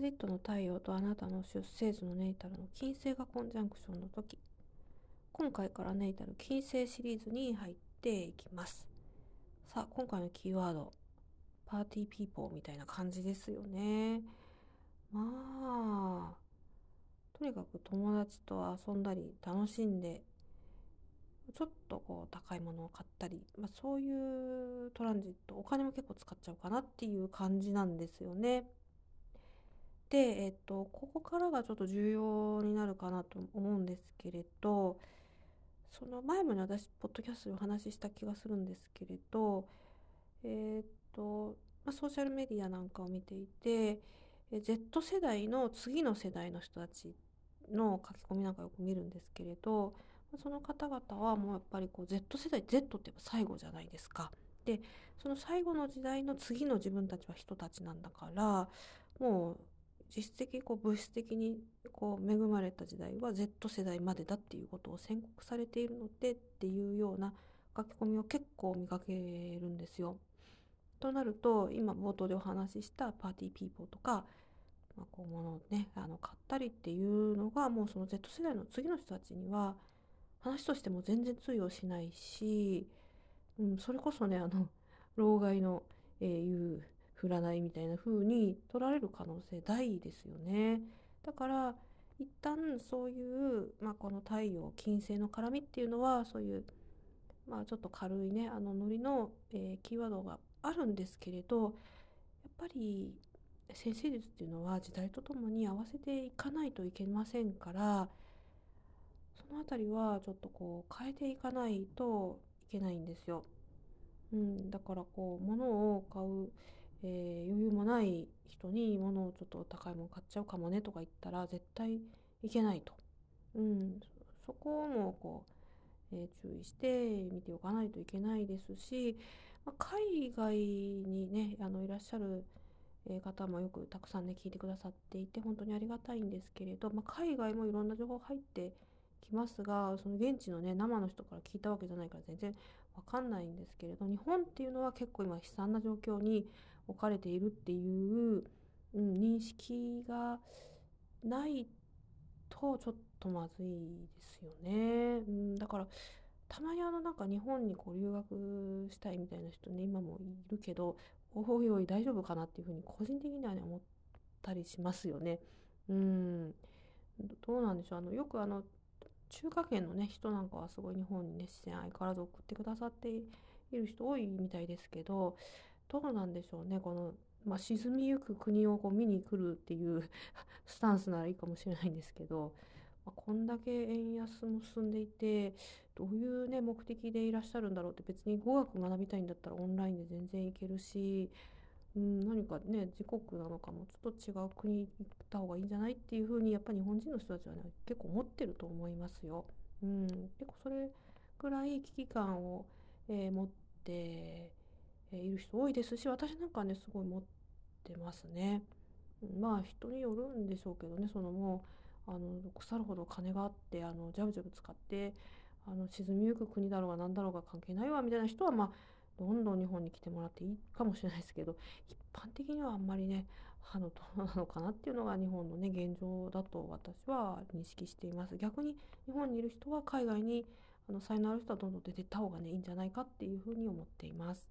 リットの太陽とあなたの出生図のネイタルの金星がコンジャンクションの時。今回からネイタル金星シリーズに入っていきます。さあ今回のキーワード。パーティーピーポーみたいな感じですよね。まあとにかく友達と遊んだり楽しんでちょっとこう高いものを買ったり、まあ、そういうトランジットお金も結構使っちゃうかなっていう感じなんですよね。で、えっと、ここからがちょっと重要になるかなと思うんですけれどその前もね私ポッドキャストでお話しした気がするんですけれどえっと、まあ、ソーシャルメディアなんかを見ていて Z 世代の次の世代の人たちの書き込みなんかよく見るんですけれどその方々はもうやっぱりこう Z 世代 Z って言えば最後じゃないですか。でその最後の時代の次の自分たちは人たちなんだからもう実質的こう物質的にこう恵まれた時代は Z 世代までだっていうことを宣告されているのでっていうような書き込みを結構見かけるんですよ。となると今冒頭でお話ししたパーティーピーポーとか、まあ、こう物をねあの買ったりっていうのがもうその Z 世代の次の人たちには話としても全然通用しないし、うん、それこそねあの老害の、えー、言う占いみたいな風に取られる可能性大ですよね。だから一旦そういう、まあ、この太陽金星の絡みっていうのはそういう、まあ、ちょっと軽いねあのノリの、えー、キーワードがあるんですけれどやっぱり先生術っていうのは時代とともに合わせていかないといけませんからその辺りはちょっとこう変えていかないといけないんですよ。うん、だからこう物を買う、えー、余裕もない人に物をちょっと高いもの買っちゃうかもねとか言ったら絶対いけないと。うん、そこもこう、えー、注意して見ておかないといけないですし、まあ、海外にねあのいらっしゃる方もよくたくさんね聞いてくださっていて本当にありがたいんですけれど、まあ、海外もいろんな情報入ってきますがその現地のね生の人から聞いたわけじゃないから全然わかんないんですけれど日本っていうのは結構今悲惨な状況に置かれているっていう、うん、認識がないとちょっとまずいですよね。うん、だからたまにあのなんか日本にこう留学したいみたいな人ね今もいるけどおいおい大丈夫かなっていうふうに個人的にはね思ったりしますよね。うんどうなんでしょうあのよくあの中華圏のね人なんかはすごい日本にね視線相変わらず送ってくださっている人多いみたいですけどどうなんでしょうねこの、まあ、沈みゆく国をこう見に来るっていう スタンスならいいかもしれないんですけど、まあ、こんだけ円安も進んでいてどういうね目的でいらっしゃるんだろうって別に語学学びたいんだったらオンラインで全然いけるしうん、何かね自国なのかもちょっと違う国に行った方がいいんじゃないっていうふうにやっぱり日本人の人たちはね結構思ってると思いますよ。うん、結構それぐらい危機感を、えー、持って、えいる人多いですし私なんかねすごい持ってますね。まあ人によるんでしょうけどねそのもうあの腐るほど金があってあのジャブジャブ使ってあの沈みゆく国だろうが何だろうが関係ないわみたいな人はまあどんどん日本に来てもらっていいかもしれないですけど一般的にはあんまりね歯のどうなのかなっていうのが日本のね現状だと私は認識しています逆に日本にいる人は海外にあの才能ある人はどんどん出てった方がねいいんじゃないかっていうふうに思っています。